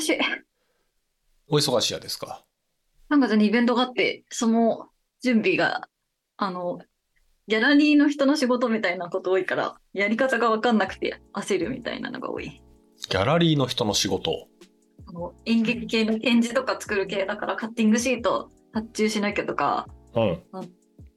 忙しい。お忙しいやですか？3月にイベントがあって、その準備が、あの、ギャラリーの人の仕事みたいなこと多いから、やり方がわかんなくて焦るみたいなのが多い。ギャラリーの人の仕事？あの演劇系の展示とか作る系だから、カッティングシート発注しなきゃとか、うん。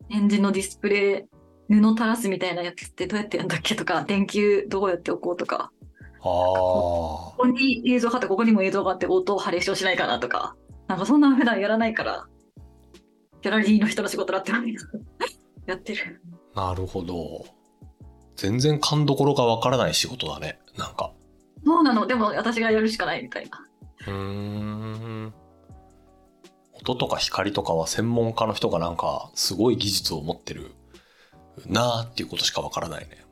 展示のディスプレイ、布垂らすみたいなやつってどうやってやるんだっけとか、電球どうやって置こうとか、あここに映像があって、ここにも映像があって、音をハレーションしないかなとか、なんかそんな普段やらないから、ギャラリーの人の仕事だって やってる。あ、なるほど。全然勘どころがわからない仕事だね。なんか。そうなの、でも私がやるしかないみたいな。うーん。音とか光とかは専門家の人がなんかすごい技術を持ってるなーっていうことしかわからないね。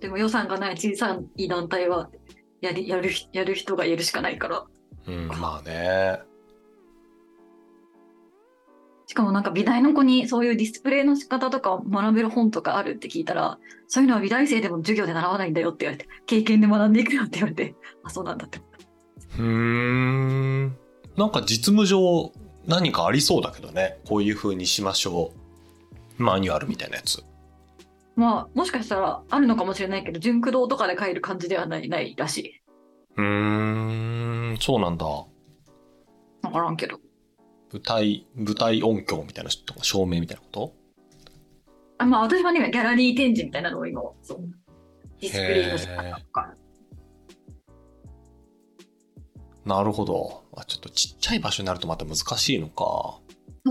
でも予算がない小さい団体はやりやるやる人がやるしかないから。うん、まあね。しかもなんか美大の子にそういうディスプレイの仕方とかを学べる本とかあるって聞いたら、そういうのは美大生でも授業で習わないんだよって言われて、経験で学んでいくよって言われて、あ、そうなんだって思った。うーん。なんか実務上何かありそうだけどね。こういう風にしましょう。マニュアルみたいなやつ。まあ、もしかしたらあるのかもしれないけど、純駆動とかで書いる感じではないないらしい。うーん、そうなんだ。わからんけど。舞台、舞台音響みたいなとか照明みたいなこと？あまあ、私はね、ギャラリー展示みたいなのを今、そう。ディスプレイの仕方とか。なるほど。あちょっとちっちゃい場所になるとまた難しいのか。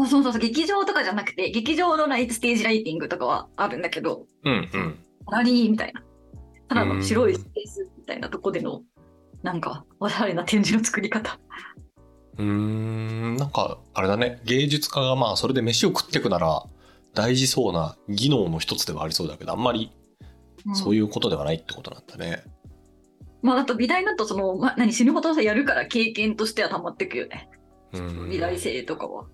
そうそうそう、劇場とかじゃなくて、劇場のライトステージライティングとかはあるんだけど、うんうん。ラリーみたいな。ただの白いスペースみたいなとこでの、なんか、おしゃれな展示の作り方。うーん、なんか、あれだね。芸術家がまあ、それで飯を食っていくなら、大事そうな技能の一つではありそうだけど、あんまりそういいうことではないってことなんだね。うん。まあ、あと美大だと、その、ま、何、死ぬほどさやるから経験としては溜まってくよね。美大生とかは。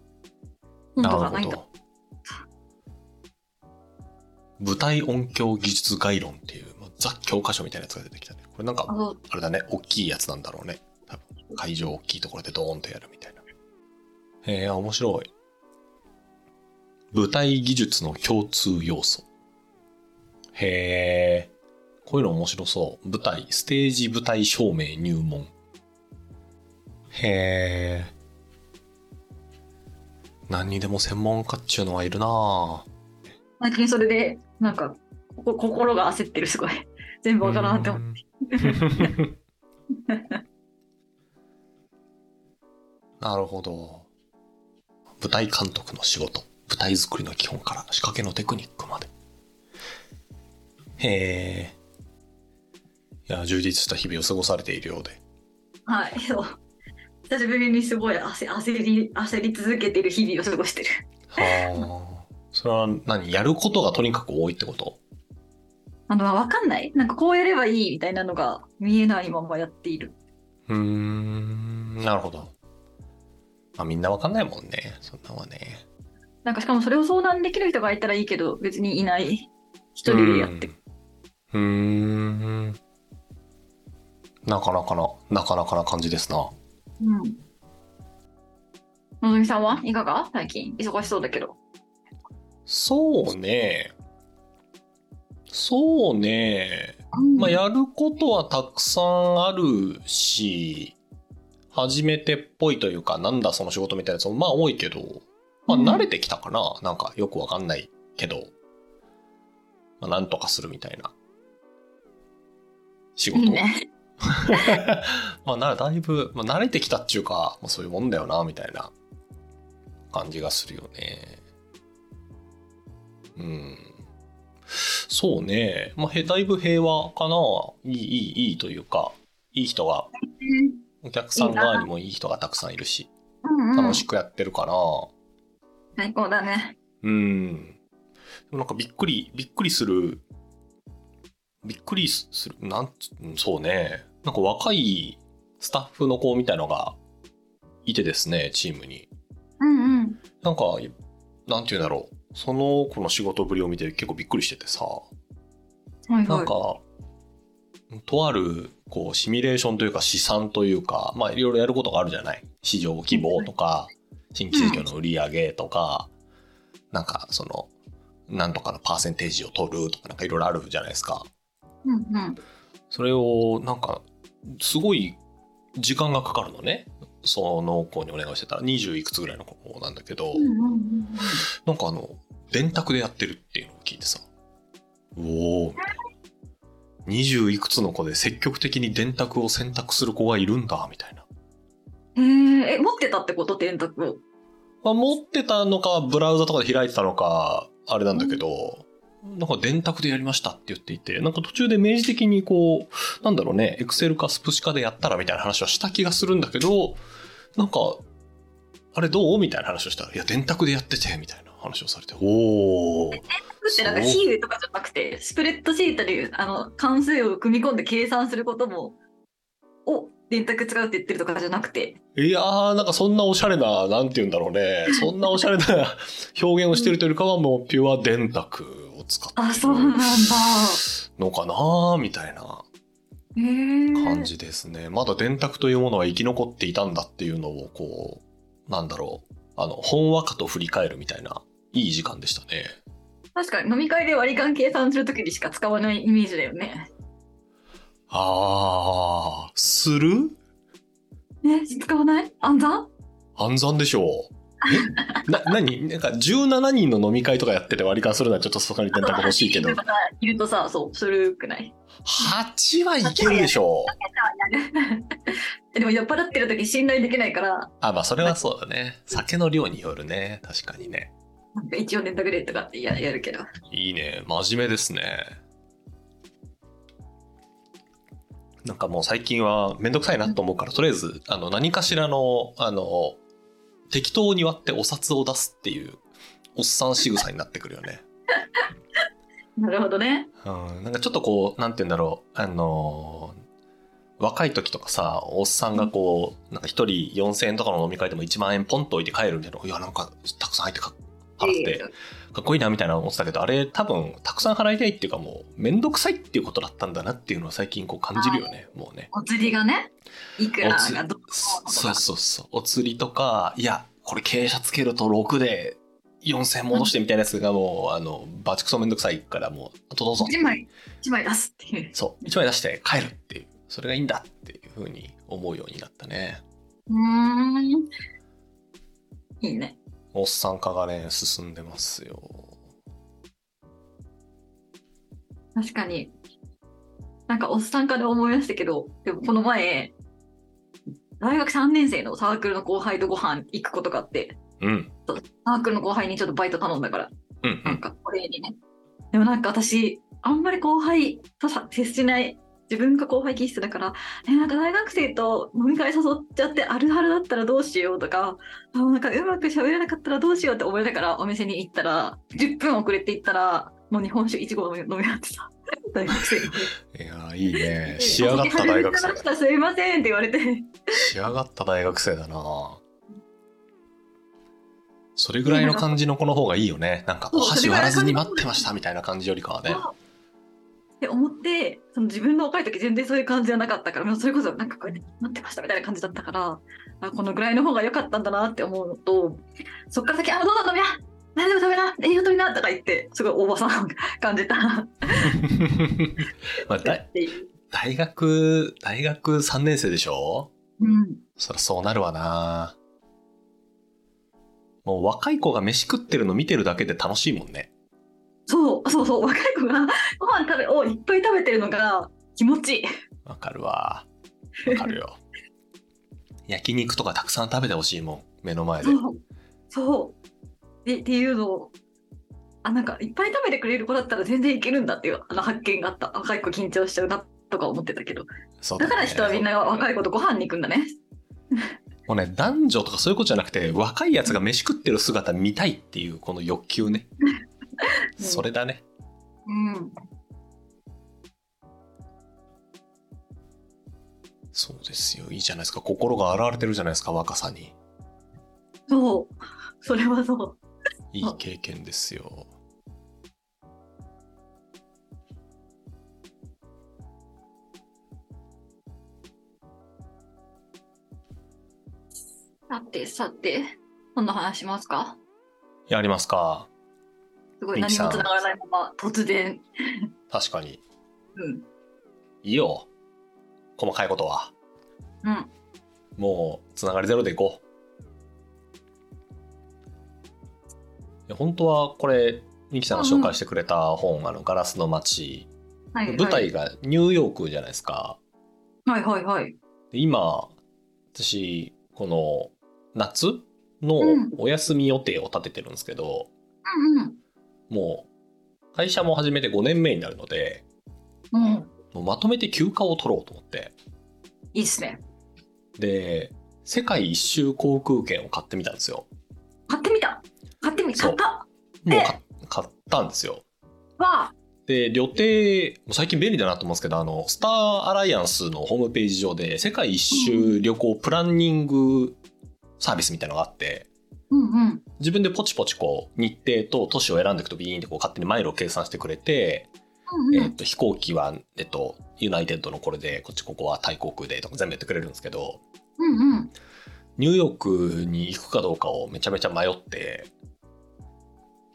本なるとかない。舞台音響技術概論っていう、まあザ教科書みたいなやつが出てきたね。これなんか、あれだね、大きいやつなんだろうね。多分会場大きいところでドーンとやるみたいな。へえ、面白い。舞台技術の共通要素。へえ、こういうの面白そう。舞台、ステージ舞台照明入門。へえ。何にでも専門家っちゅうのはいるなぁ。最近それで、なんか、こ心が焦ってる、すごい。全部わからんって思って。なるほど。舞台監督の仕事、舞台作りの基本から仕掛けのテクニックまで。へえ。いや、充実した日々を過ごされているようで。はい、そう。久しぶりにすごい焦焦り、焦り続けてる日々を過ごしてる。はあ。それは何やることがとにかく多いってこと？あの、わかんないなんかこうやればいいみたいなのが見えないままやっている。うーん、なるほど。まあみんなわかんないもんね。そんなはね。なんかしかもそれを相談できる人がいたらいいけど、別にいない。一人でやってる。うーん。なかなかな、なかなかな感じですな。うん。のぞみさんは？いかが？最近？忙しそうだけど。そうね。そうね。うんまあ、やることはたくさんあるし、初めてっぽいというか、なんだその仕事みたいなやつもまあ多いけど、まあうん慣れてきたかな？なんかよくわかんないけど、まあなんとかするみたいな。仕事。いいね。まあな、だいぶ、まあ、慣れてきたっていうか、まあ、そういうもんだよな、みたいな感じがするよね。うん。そうね。まあ、へだいぶ平和かな。いい、いい、いいというか、いい人が、お客さん側にもいい人がたくさんいるし、うんうん。楽しくやってるかな。最高だね。うん。でもなんかびっくり、びっくりする、びっくりする、なんそうね。なんか若いスタッフの子みたいのがいてですね、チームに。うんうん。なんか、なんて言うんだろう。その子の仕事ぶりを見て結構びっくりしててさ。はいはい。なんか、とあるこうシミュレーションというか試算というか、まあいろいろやることがあるじゃない市場規模とか、新規事業の売り上げとか、なんかその、なんとかのパーセンテージを取るとかなんかいろいろあるじゃないですか。うんうん。それをなんかすごい時間がかかるのね。その子にお願いしてたら20いくつぐらいの子なんだけど、うんうんうんなんかあの、電卓でやってるっていうのを聞いてさ、おおみたいな。20いくつの子で積極的に電卓を選択する子がいるんだ、みたいな。うん。へえ、え、持ってたってこと？電卓を。まあ、持ってたのか、ブラウザとかで開いてたのか、あれなんだけど、なんか電卓でやりましたって言っていて、なんか途中で明示的にこう、なんだろうね、エクセルかスプシカでやったらみたいな話はした気がするんだけど、なんか、あれどう？みたいな話をしたら、いや、電卓でやってて、みたいな話をされて、おー。ってなんか比喩とかじゃなくて、スプレッドシートであの関数を組み込んで計算することも、を電卓使うって言ってるとかじゃなくて、いやー、なんかそんなおしゃれな、なんて言うんだろうね。そんなおしゃれな表現をしてるというよりかはもうピュア電卓を使ってあ、そうなんだ。るのかなーみたいな。感じですね。まだ電卓というものは生き残っていたんだっていうのを、こう、なんだろう。あの、本和歌と振り返るみたいな、いい時間でしたね。確かに飲み会で割り勘計算するときにしか使わないイメージだよね。あー、する？ね、使わない？暗算？暗算でしょう。えな、なになんか17人の飲み会とかやってて割り勘するのはちょっとそこに電卓欲しいけどいるとさ、そう、するくない？8はいけるでしょう。でも酔っ払ってる時信頼できないから、あ、まあそれはそうだね。酒の量によるね。確かにね。なんか一応電卓でとかってややるけど。いいね。真面目ですね。なんかもう最近はめんどくさいなと思うから、とりあえず、あの、何かしらの、あの、適当に割ってお札を出すっていう、おっさん仕草になってくるよね。なるほどね。うん、なんかちょっとこう、なんて言うんだろう、あのー若い時とかさ、おっさんがこう、なんか一人4000円とかの飲み会でも1万円ポンと置いて帰るみたいな、いや、なんかたくさん入ってか払って、かっこいいなみたいな思ってたけど、あれ多分たくさん払いたいっていうかもう、めんどくさいっていうことだったんだなっていうのは最近こう感じるよね、もうね。お釣りがね、いくらがどうそうそうそう。お釣りとか、いや、これ傾斜つけると6で4000円戻してみたいなやつがもう、あの、バチクソめんどくさいからもう、あとどうぞ。一枚、一枚出すっていう。そう、1枚出して帰るっていう、それがいいんだっていうふうに思うようになったね。うーん。いいね。おっさん化がね、進んでますよ。確かに。なんかおっさんから思い出したけど、でもこの前、大学3年生のサークルの後輩とご飯行くことがあって、うん。サークルの後輩にちょっとバイト頼んだから、うん、うん。なんかお礼にね。でもなんか私、あんまり後輩とさ接しない、自分が後輩気質だから、え、なんか大学生と飲み会誘っちゃってあるあるだったらどうしようとか、あなんかうまく喋れなかったらどうしようって思いながらお店に行ったら、10分遅れて行ったら、もう日本酒1合飲み飲み終わってた。大学生で。いやー、いいね。仕上がった大学生すいませんって言われて。仕上がった大学生だなそれぐらいの感じの子の方がいいよね。なんか、お箸割らずに待ってましたみたいな感じよりかはね。って思ってその自分の若い時全然そういう感じじゃなかったからそれこそなんかこうやって待ってましたみたいな感じだったからあこのぐらいの方が良かったんだなって思うのとそっから先「あどうだ飲みな何でも食べな栄養取りな」とか言ってすごいおばさん 感じた まあ、だ。大学、大学3年生でしょ？うんそりゃそうなるわなもう若い子が飯食ってるの見てるだけで楽しいもんね。そうそうそう若い子が ご飯食べをいっぱい食べてるのが気持ちいい。わかるわ。わかるよ。焼肉とかたくさん食べてほしいもん。目の前で。そうそうでっていうのをあなんかいっぱい食べてくれる子だったら全然いけるんだっていうあの発見があった若い子緊張しちゃうなとか思ってたけどそうねだから人はみんな若い子とご飯に行くんだね。もうね、男女とかそういうことじゃなくて、若いやつが飯食ってる姿見たいっていうこの欲求ね。それだね。うん。そうですよ。いいじゃないですか。心が洗われてるじゃないですか、若さに。そう。それはそう。いい経験ですよ。さてさて、今度話しますか？やりますか。すごい何もつながらないまま突然。確かに。うん。いいよ。細かいことは。うん。もう、つながりゼロでいこう。いや本当はこれ、ミキさんが紹介してくれた本、あの、ガラスの街。はい、はい。舞台がニューヨークじゃないですか。はいはいはい。で今、私、この、夏のうんお休み予定を立ててるんですけど、うんうん。もう、会社も始めて5年目になるので、うん。もうまとめて休暇を取ろうと思って。いいっすね。で、世界一周航空券を買ってみたんですよ。買ってみた買ってみそう買ったもうか買ったんですよ。わあで、旅程、最近便利だなと思うんですけど、あの、スターアライアンスのホームページ上で、世界一周旅行プランニングサービスみたいなのがあって、うんうん。自分でポチポチこう、日程と都市を選んでいくとビーンってこう勝手にマイルを計算してくれて、うんうん。えっと、飛行機は、えっと、ユナイテッドのこれで、こっちここはタイ航空でとか全部やってくれるんですけど、うんうん。ニューヨークに行くかどうかをめちゃめちゃ迷って、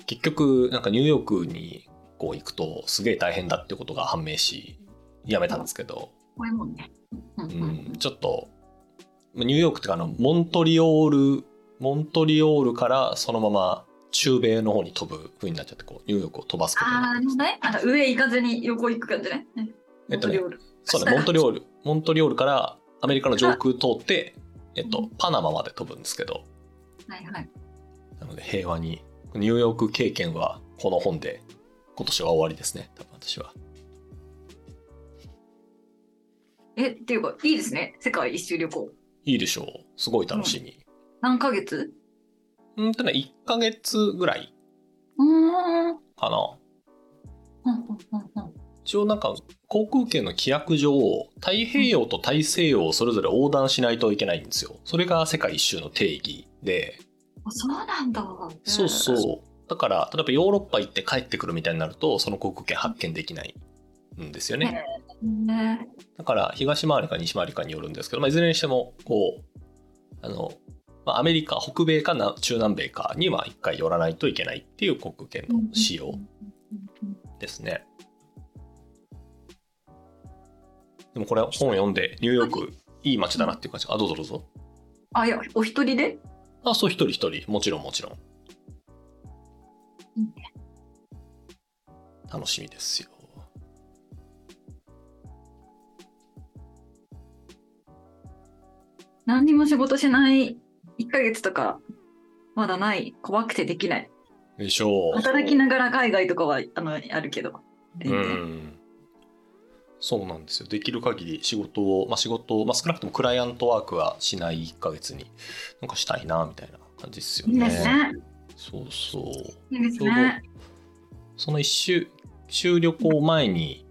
結局、なんかニューヨークにこう行くとすげえ大変だってことが判明し、やめたんですけど、こうんちょっと、ニューヨークっていうかあの、モントリオール、モントリオールからそのまま中米の方に飛ぶ風になっちゃって、こう、ニューヨークを飛ばすことにああ、なってでもね、あの上行かずに横行く感じね。ねえっとねモントリオールそうね、モントリオール、モントリオールからアメリカの上空通って、えっと、パナマまで飛ぶんですけど、はいはい。なので平和に、ニューヨーク経験はこの本で今年は終わりですね、多分私は。え、っていうか、いいですね。世界一周旅行。いいでしょう。すごい楽しみ。何ヶ月？うんとね、1ヶ月ぐらいかな。一応なんか航空券の規約上、太平洋と大西洋をそれぞれ横断しないといけないんですよ。それが世界一周の定義で、あそうなんだ。そうそう。だから、例えばヨーロッパ行って帰ってくるみたいになると、その航空券発券できないんですよね。ね。だから、東回りか西回りかによるんですけど、まあ、いずれにしても、こう、あの、まあ、アメリカ、北米かな中南米かには一回寄らないといけないっていう航空券の仕様ですね。でもこれ本読んで、ニューヨークいい街だなっていう感じ。あ、どうぞどうぞ。あ、いや、お一人で？あ、そう、一人一人。もちろんもちろん楽しみですよ。何にも仕事しない1ヶ月とか、まだない。怖くてできない。でしょう。働きながら海外とかはあのあるけど。う全然ん。そうなんですよ。できる限り仕事を、まあ、仕事を、まあ、少なくともクライアントワークはしない1ヶ月になんかしたいなみたいな感じですよいいね。ですね。そうそう。いいですね。その一周、週旅行前に、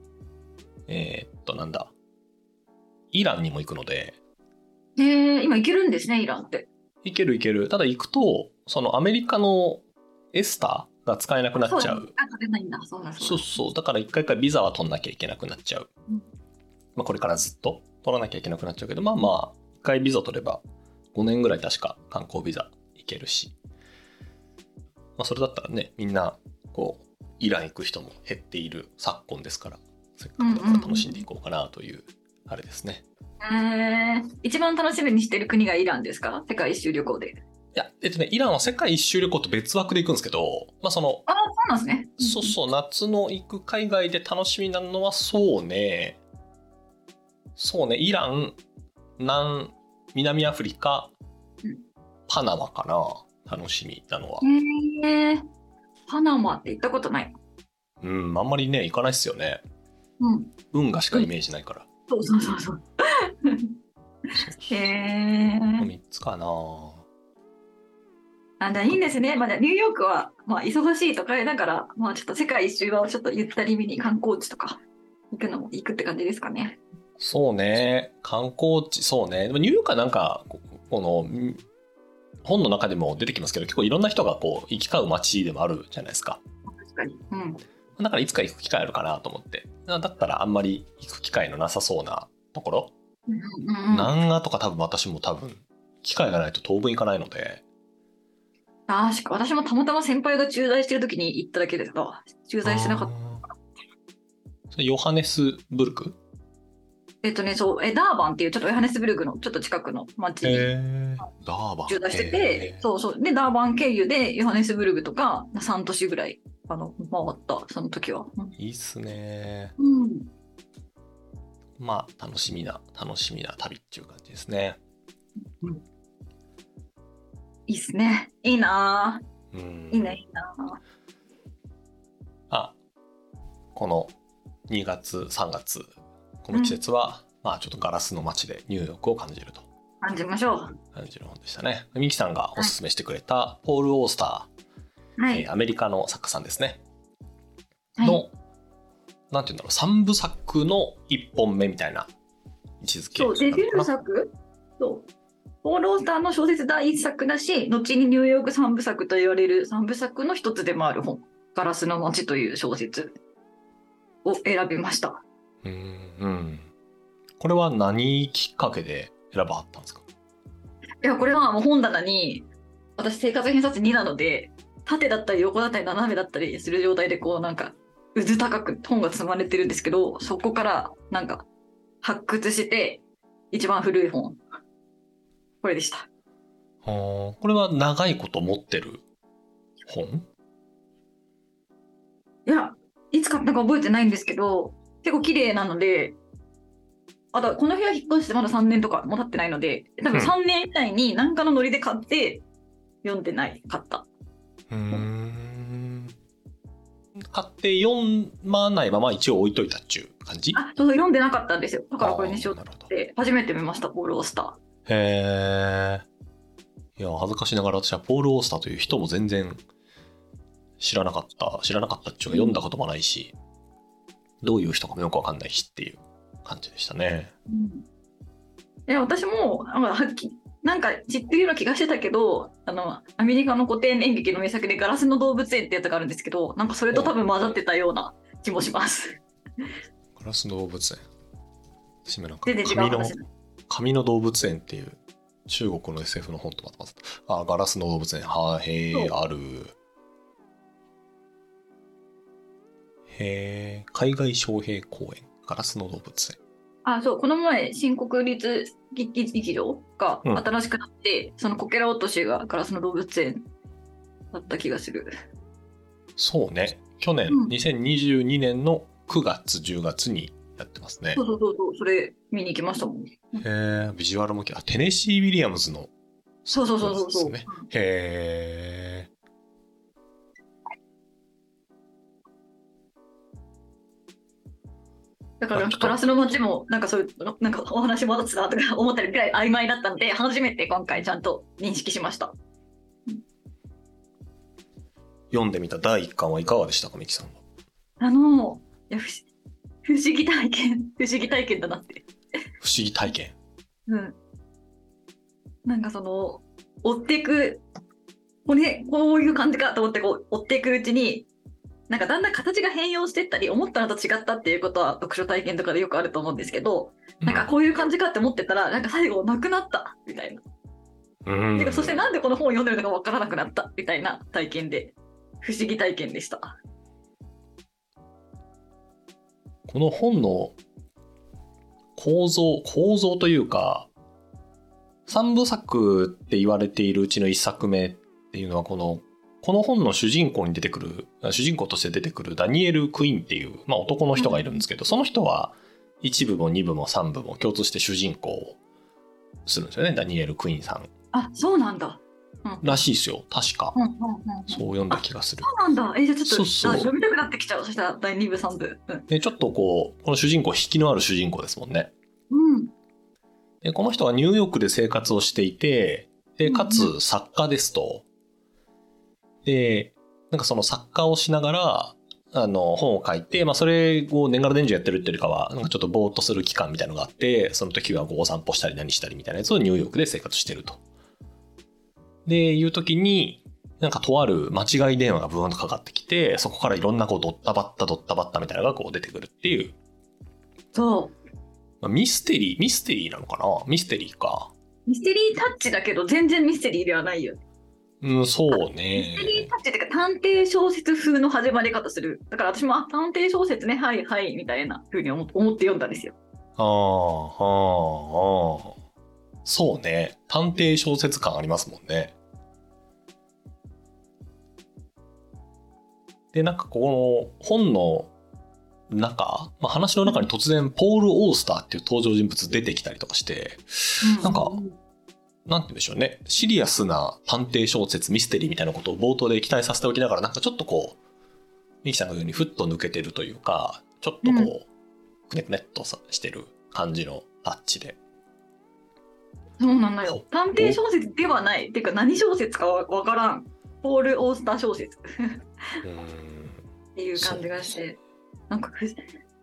えーっと、なんだ、イランにも行くので、えー、今行けるんですね、イランって。行ける行ける。ただ行くと、そのアメリカのエスターが使えなくなっちゃう。そうそう。だから一回一回ビザは取んなきゃいけなくなっちゃう。うんまあこれからずっと取らなきゃいけなくなっちゃうけど、まあまあ、一回ビザ取れば5年ぐらい確か観光ビザ行けるし。まあそれだったらね、みんな、こう、イラン行く人も減っている昨今ですから、せっかくだから楽しんでいこうかなという、あれですね。えー、一番楽しみにしてる国がイランですか？世界一周旅行で。いや、えっとね、イランは世界一周旅行と別枠で行くんですけど、まあその、あ、そうなんですね。そうそう、夏の行く海外で楽しみなのは、そうね。そうね、イラン、南、南アフリカうん、パナマかな。楽しみなのは。えー、パナマって行ったことない。うん、あんまりね、行かないっすよね。うん。運河しかイメージないから。そうそうそうそう。へえー。3つかな。あ、じゃあいいんですね。まあ、じゃあニューヨークは、まあ、忙しいとかだから、まあ、ちょっと世界一周はちょっとゆったりめに観光地とか行くのも行くって感じですかね。そうね、観光地、そうね。でもニューヨークはなんか、ここの、ん本の中でも出てきますけど、結構いろんな人がこう、行き交う街でもあるじゃないですか。確かに。うん。だからいつか行く機会あるかなと思って。だったらあんまり行く機会のなさそうなところ。うんうんうん、南アとか多分私も多分機会がないと当分行かないので、確か、私もたまたま先輩が駐在してる時に行っただけですが、駐在してなかった。た。それヨハネスブルク？えっとね、そう、え、ダーバンっていうちょっとヨハネスブルグのちょっと近くの町にえー、ダーバン。駐在しててそうそう。で、ダーバン経由でヨハネスブルグとか3都市ぐらい、あの、回った、その時は。いいっすね。うん。まあ、楽しみな、楽しみな旅っていう感じですね。いいっすね。いいなうんぁ。いいね、いいなぁ。あ、この2月、3月、この季節は、まあちょっとガラスの街でニューヨークを感じると感じましょう。感じる本でしたね。ミキさんがおすすめしてくれたポール・オースタはー、えいー。アメリカの作家さんですね。はいの、なんていうんだろう、3部作の1本目みたいな位置づけそう、デビュー作？そう。ポール・オースターの小説第一作だし、後にニューヨーク三部作と言われる三部作の一つでもある本、ガラスの街という小説を選びました。なうん、うん。これは何きっかけで選ばはったんですか？いや、これはもう本棚に、私生活偏差値2なので、縦だったり横だったり斜めだったりする状態でこうなんか、渦高く本が積まれてるんですけど、そこからなんか発掘して、一番古い本。これでした。あーこれは長いこと持ってる本？いや、いつ買ったか覚えてないんですけど、結構綺麗なので、あと、この部屋引っ越してまだ3年とかも経ってないので、多分うん3年以内に何かのノリで買って、読んでない、買った。うーん買って読まないまま一応置いといたっちゅう感じ？あ、そう、読んでなかったんですよ。だからこれにしようあーなるほどって、初めて見ました、ポール・オースタへえ。いや、恥ずかしながら私はポール・オースターという人も全然知らなかった。知らなかったっちゅうか読んだこともないし、どういう人かもよくわかんないしっていう感じでしたね。ー。いや、私も、なんかはっきなんか知ってるような気がしてたけど、あの、アメリカの古典演劇の名作でガラスの動物園ってやつがあるんですけど、なんかそれと多分混ざってたような気もします。ガラスの動物園。私もなんか紙の話。紙の動物園っていう中国の SF の本とまたまたあ、ガラスの動物園。はあ、へえ、ある。へえ、海外招聘公園。ガラスの動物園。あ、そう、この前、新国立劇劇場がうん新しくなって、そのこけら落としがガラスの動物園だった気がする。そうね。去年、うん2022年の9月、10月にやってますねそ。うそうそうそう、それ見に行きましたもん。へえ、ビジュアルもきあテネシー・ウィリアムズの。そうそうそうそうそう。ですねへえ。だからガラスの街もなんかそういうなんかお話戻ってたとか 思ったりぐらい曖昧だったので初めて今回ちゃんと認識しました。読んでみた第一巻はいかがでしたか、ミキさんは？あのいや不思不思議体験不思議体験だなって。不思議体験。うん。なんかその追っていくこれこういう感じかと思ってこう追っていくうちになんかだんだん形が変容していったり思ったのと違ったっていうことは読書体験とかでよくあると思うんですけど、なんかこういう感じかって思ってたらなんか最後なくなったみたいな。うんてかそしてなんでこの本を読んでるのかわからなくなったみたいな体験で不思議体験でした。この本の構造、構造というか、三部作って言われているうちの一作目っていうのは、この、この本の主人公に出てくる、主人公として出てくるダニエル・クイーンっていう、まあ男の人がいるんですけど、その人は一部も二部も三部も共通して主人公をするんですよね、ダニエル・クイーンさん。あそうなんだ。うんらしいですよ、確かう。んうんうんそう読んだ気がする。そうなんだ。えじゃあちょっとそうそうあ読みたくなってきちゃう。そしたら第2部3部。うん。で、ちょっとこう、この主人公、引きのある主人公ですもんね。うん。でこの人はニューヨークで生活をしていて、で、かつ作家ですと。で、なんかその作家をしながら、あの、本を書いて、まあそれを年がら年中やってるっていうよりかは、なんかちょっとぼーっとする期間みたいなのがあって、その時はこうお散歩したり何したりみたいなやつをニューヨークで生活してると。で、いう時に、なんかとある間違い電話がブーンとかかってきて、そこからいろんなこうドッタバッタドッタバッタみたいなのがこう出てくるっていう、そまあミステリー、ミステリーなのかな？ミステリーか。ミステリータッチだけど全然ミステリーではないよね。うん、そうミステリーね。タッチっていうか探偵小説風の始まり方する。だから私も、あ、探偵小説ね、はいはい、みたいな風に思思って読んだんですよ。ああ、ああ、ああ。そうね。探偵小説感ありますもんね。で、なんかこの本の中、まあ、話の中に突然ポール・オースターっていう登場人物出てきたりとかして、なんかなんて言うんでしょうね。シリアスな探偵小説、ミステリーみたいなことを冒頭で期待させておきながら、なんかちょっとこう、ミキさんが言うようにふっと抜けてるというか、ちょっとこう、うんくねくねっとさしてる感じのタッチで。そうなんだよ。探偵小説ではない。っていうか何小説かわわからん。ポール・オースター小説っ。ていう感じがして、なんかふ、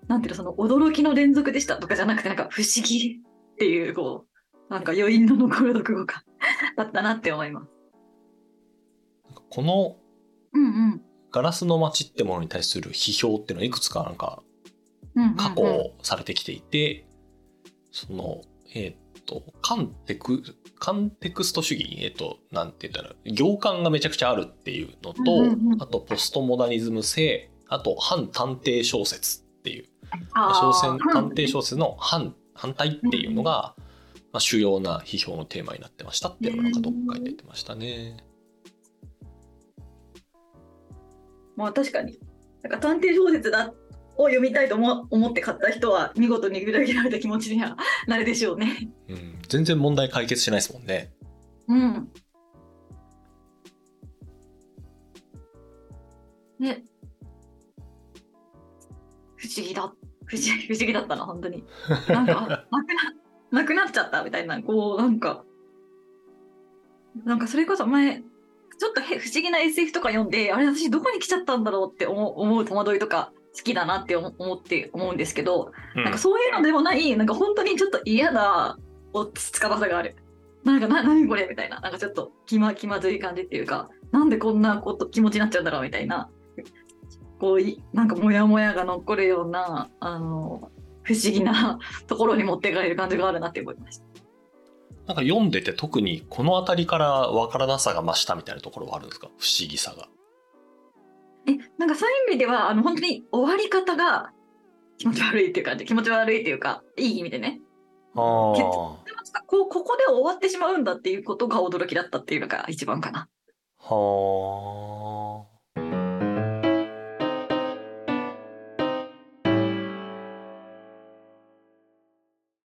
なんていうの、その驚きの連続でしたとかじゃなくて、なんか不思議っていう、こう、なんか余韻の残る読語感だったなって思います。このうんうん。ガラスの街ってものに対する批評っていうのはいくつかなんかうんうんうん過去されてきていて、その、えーっと、カンテク、カンテクスト主義、えーっと、なんて言ったら、行間がめちゃくちゃあるっていうのと、うんうんうんあとポストモダニズム性、あと反探偵小説っていう、小説探偵小説の反、反対っていうのが、まあ、主要な批評のテーマになってましたっていうのがなんかどっかに出てましたね。まあ確かに。なんか探偵小説だを読みたいと思思って買った人は見事に裏切られた気持ちにはなるでしょうね。うん、全然問題解決しないですもんね。うん。ね。不思議だ。不思議不思議だったな、本当に。なんか、なくな、なくなっちゃったみたいな、こう、なんか、なんかそれこそ前、ちょっとへ不思議な SF とか読んで、あれ、私どこに来ちゃったんだろうって思う思う戸惑いとか好きだなって思思って思うんですけど、うんなんかそういうのでもない、なんか本当にちょっと嫌な落ち着かなさがある。なんか、な、何これみたいな。なんかちょっと気ま、気まずい感じっていうか、なんでこんなこと、気持ちになっちゃうんだろうみたいな。こうい、なんかモヤモヤが残るような、あの、不思議な ところに持っていかれる感じがあるなって思いました。なんか読んでて特にこの辺りから分からなさが増したみたいなところはあるんですか？不思議さが。え、なんかそういう意味では、あの、本当に終わり方が気持ち悪いっていう感じ。気持ち悪いっていうか、いい意味でね。あこうここで終わってしまうんだっていうことが驚きだったっていうのが一番かな。は